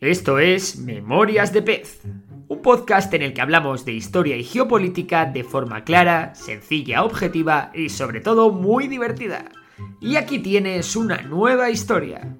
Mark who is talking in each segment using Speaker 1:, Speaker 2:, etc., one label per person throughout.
Speaker 1: Esto es Memorias de Pez, un podcast en el que hablamos de historia y geopolítica de forma clara, sencilla, objetiva y sobre todo muy divertida. Y aquí tienes una nueva historia.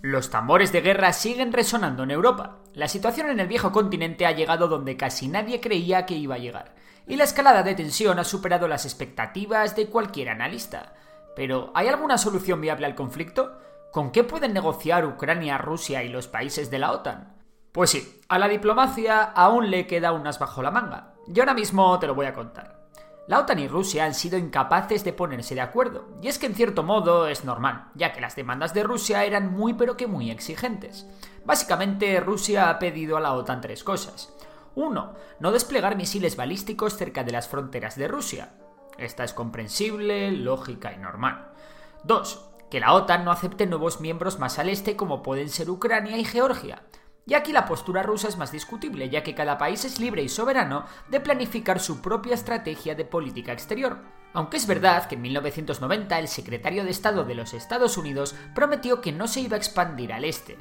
Speaker 1: Los tambores de guerra siguen resonando en Europa. La situación en el viejo continente ha llegado donde casi nadie creía que iba a llegar, y la escalada de tensión ha superado las expectativas de cualquier analista. Pero, ¿hay alguna solución viable al conflicto? ¿Con qué pueden negociar Ucrania, Rusia y los países de la OTAN? Pues sí, a la diplomacia aún le queda unas bajo la manga. Y ahora mismo te lo voy a contar. La OTAN y Rusia han sido incapaces de ponerse de acuerdo, y es que en cierto modo es normal, ya que las demandas de Rusia eran muy pero que muy exigentes. Básicamente, Rusia ha pedido a la OTAN tres cosas. 1. No desplegar misiles balísticos cerca de las fronteras de Rusia. Esta es comprensible, lógica y normal. 2. Que la OTAN no acepte nuevos miembros más al este como pueden ser Ucrania y Georgia. Y aquí la postura rusa es más discutible, ya que cada país es libre y soberano de planificar su propia estrategia de política exterior. Aunque es verdad que en 1990 el secretario de Estado de los Estados Unidos prometió que no se iba a expandir al este.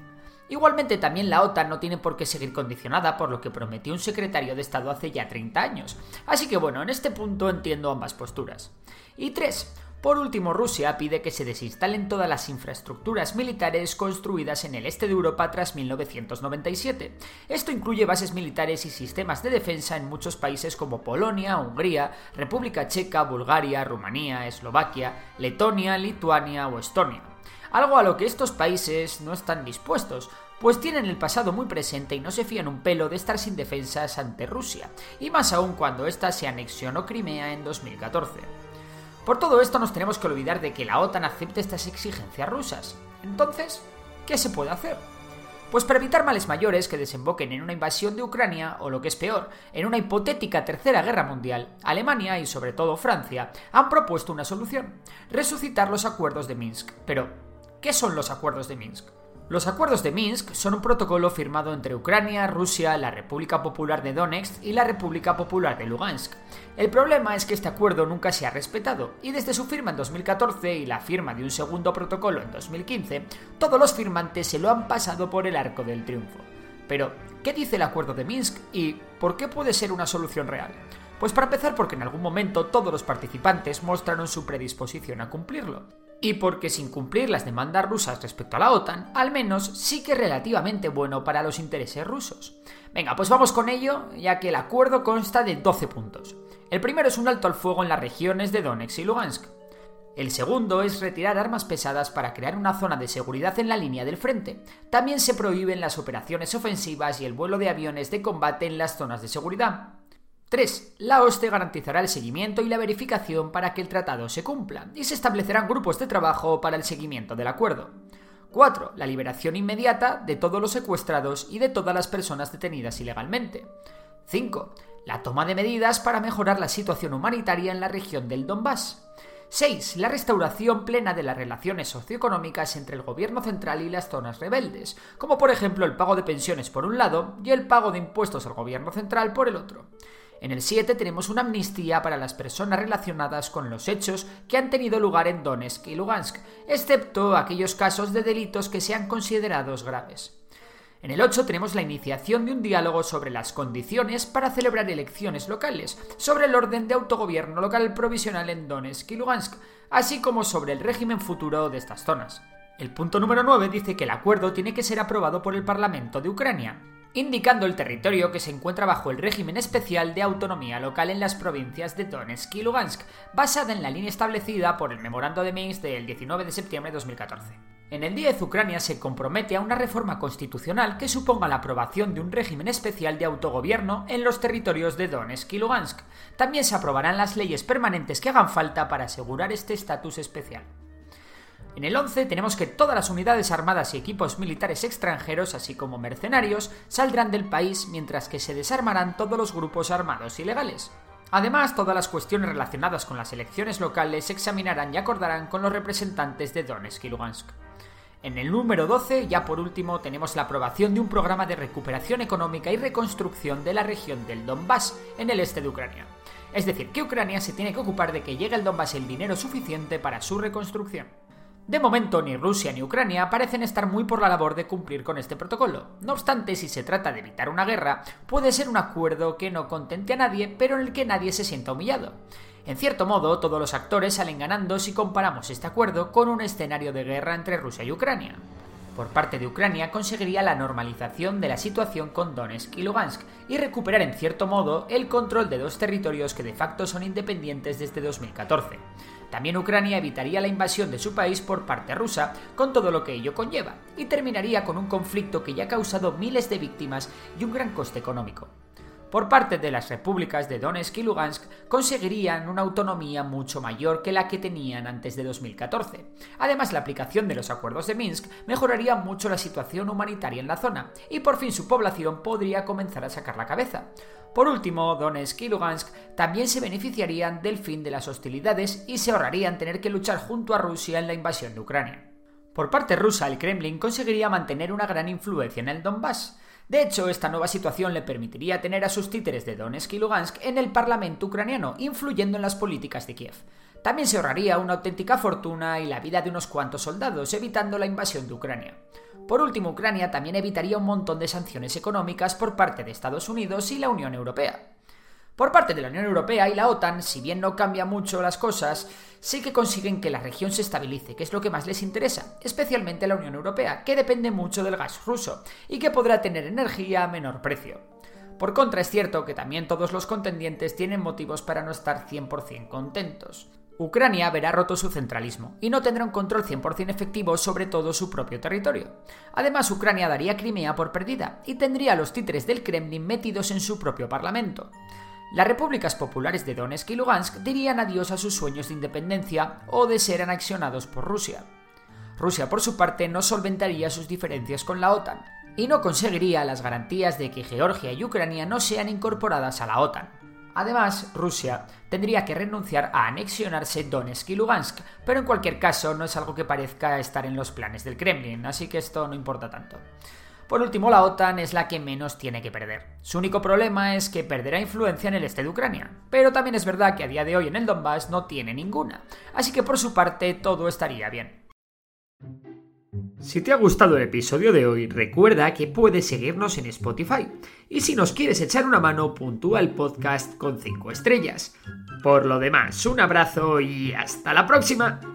Speaker 1: Igualmente también la OTAN no tiene por qué seguir condicionada por lo que prometió un secretario de Estado hace ya 30 años. Así que bueno, en este punto entiendo ambas posturas. Y 3. Por último, Rusia pide que se desinstalen todas las infraestructuras militares construidas en el este de Europa tras 1997. Esto incluye bases militares y sistemas de defensa en muchos países como Polonia, Hungría, República Checa, Bulgaria, Rumanía, Eslovaquia, Letonia, Lituania o Estonia algo a lo que estos países no están dispuestos, pues tienen el pasado muy presente y no se fían un pelo de estar sin defensas ante Rusia, y más aún cuando ésta se anexionó Crimea en 2014. Por todo esto nos tenemos que olvidar de que la OTAN acepte estas exigencias rusas. Entonces, ¿qué se puede hacer? Pues para evitar males mayores que desemboquen en una invasión de Ucrania, o lo que es peor, en una hipotética tercera guerra mundial, Alemania y sobre todo Francia han propuesto una solución, resucitar los acuerdos de Minsk. Pero, ¿Qué son los acuerdos de Minsk? Los acuerdos de Minsk son un protocolo firmado entre Ucrania, Rusia, la República Popular de Donetsk y la República Popular de Lugansk. El problema es que este acuerdo nunca se ha respetado, y desde su firma en 2014 y la firma de un segundo protocolo en 2015, todos los firmantes se lo han pasado por el arco del triunfo. Pero, ¿qué dice el acuerdo de Minsk y por qué puede ser una solución real? Pues para empezar porque en algún momento todos los participantes mostraron su predisposición a cumplirlo y porque sin cumplir las demandas rusas respecto a la OTAN, al menos sí que es relativamente bueno para los intereses rusos. Venga, pues vamos con ello, ya que el acuerdo consta de 12 puntos. El primero es un alto al fuego en las regiones de Donetsk y Lugansk. El segundo es retirar armas pesadas para crear una zona de seguridad en la línea del frente. También se prohíben las operaciones ofensivas y el vuelo de aviones de combate en las zonas de seguridad. 3. La OSCE garantizará el seguimiento y la verificación para que el tratado se cumpla, y se establecerán grupos de trabajo para el seguimiento del acuerdo. 4. La liberación inmediata de todos los secuestrados y de todas las personas detenidas ilegalmente. 5. La toma de medidas para mejorar la situación humanitaria en la región del Donbass. 6. La restauración plena de las relaciones socioeconómicas entre el gobierno central y las zonas rebeldes, como por ejemplo el pago de pensiones por un lado y el pago de impuestos al gobierno central por el otro. En el 7 tenemos una amnistía para las personas relacionadas con los hechos que han tenido lugar en Donetsk y Lugansk, excepto aquellos casos de delitos que sean considerados graves. En el 8 tenemos la iniciación de un diálogo sobre las condiciones para celebrar elecciones locales, sobre el orden de autogobierno local provisional en Donetsk y Lugansk, así como sobre el régimen futuro de estas zonas. El punto número 9 dice que el acuerdo tiene que ser aprobado por el Parlamento de Ucrania, indicando el territorio que se encuentra bajo el régimen especial de autonomía local en las provincias de Donetsk y Lugansk, basada en la línea establecida por el Memorando de Minsk del 19 de septiembre de 2014. En el 10, Ucrania se compromete a una reforma constitucional que suponga la aprobación de un régimen especial de autogobierno en los territorios de Donetsk y Lugansk. También se aprobarán las leyes permanentes que hagan falta para asegurar este estatus especial. En el 11 tenemos que todas las unidades armadas y equipos militares extranjeros, así como mercenarios, saldrán del país mientras que se desarmarán todos los grupos armados ilegales. Además, todas las cuestiones relacionadas con las elecciones locales se examinarán y acordarán con los representantes de Donetsk y Lugansk. En el número 12, ya por último, tenemos la aprobación de un programa de recuperación económica y reconstrucción de la región del Donbass, en el este de Ucrania. Es decir, que Ucrania se tiene que ocupar de que llegue al Donbass el dinero suficiente para su reconstrucción. De momento, ni Rusia ni Ucrania parecen estar muy por la labor de cumplir con este protocolo. No obstante, si se trata de evitar una guerra, puede ser un acuerdo que no contente a nadie, pero en el que nadie se sienta humillado. En cierto modo, todos los actores salen ganando si comparamos este acuerdo con un escenario de guerra entre Rusia y Ucrania. Por parte de Ucrania conseguiría la normalización de la situación con Donetsk y Lugansk y recuperar en cierto modo el control de dos territorios que de facto son independientes desde 2014. También Ucrania evitaría la invasión de su país por parte rusa, con todo lo que ello conlleva, y terminaría con un conflicto que ya ha causado miles de víctimas y un gran coste económico. Por parte de las repúblicas de Donetsk y Lugansk conseguirían una autonomía mucho mayor que la que tenían antes de 2014. Además, la aplicación de los acuerdos de Minsk mejoraría mucho la situación humanitaria en la zona, y por fin su población podría comenzar a sacar la cabeza. Por último, Donetsk y Lugansk también se beneficiarían del fin de las hostilidades y se ahorrarían tener que luchar junto a Rusia en la invasión de Ucrania. Por parte rusa, el Kremlin conseguiría mantener una gran influencia en el Donbass. De hecho, esta nueva situación le permitiría tener a sus títeres de Donetsk y Lugansk en el parlamento ucraniano, influyendo en las políticas de Kiev. También se ahorraría una auténtica fortuna y la vida de unos cuantos soldados, evitando la invasión de Ucrania. Por último, Ucrania también evitaría un montón de sanciones económicas por parte de Estados Unidos y la Unión Europea. Por parte de la Unión Europea y la OTAN, si bien no cambia mucho las cosas, sí que consiguen que la región se estabilice, que es lo que más les interesa, especialmente la Unión Europea, que depende mucho del gas ruso y que podrá tener energía a menor precio. Por contra, es cierto que también todos los contendientes tienen motivos para no estar 100% contentos. Ucrania verá roto su centralismo y no tendrá un control 100% efectivo sobre todo su propio territorio. Además, Ucrania daría Crimea por perdida y tendría a los títeres del Kremlin metidos en su propio parlamento. Las repúblicas populares de Donetsk y Lugansk dirían adiós a sus sueños de independencia o de ser anexionados por Rusia. Rusia, por su parte, no solventaría sus diferencias con la OTAN y no conseguiría las garantías de que Georgia y Ucrania no sean incorporadas a la OTAN. Además, Rusia tendría que renunciar a anexionarse Donetsk y Lugansk, pero en cualquier caso no es algo que parezca estar en los planes del Kremlin, así que esto no importa tanto. Por último, la OTAN es la que menos tiene que perder. Su único problema es que perderá influencia en el este de Ucrania, pero también es verdad que a día de hoy en el Donbass no tiene ninguna, así que por su parte todo estaría bien. Si te ha gustado el episodio de hoy, recuerda que puedes seguirnos en Spotify. Y si nos quieres echar una mano, puntúa el podcast con 5 estrellas. Por lo demás, un abrazo y hasta la próxima.